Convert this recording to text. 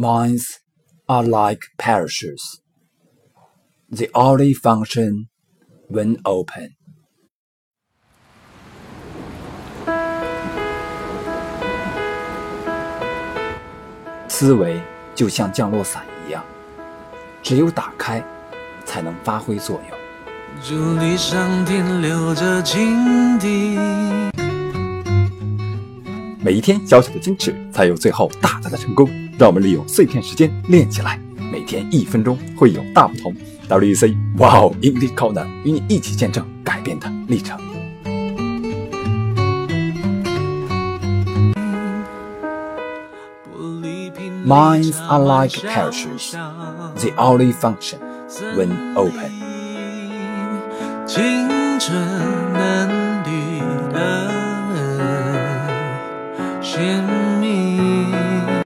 Minds are like parachutes. They only function when open. 思维就像降落伞一样，只有打开，才能发挥作用。祝你上天留着情敌。每一天小小的坚持，才有最后大大的成功。让我们利用碎片时间练起来每天一分钟会有大不同 wc wow english corner 与你一起见证改变的历程 minds are like pictures the only function when open 青春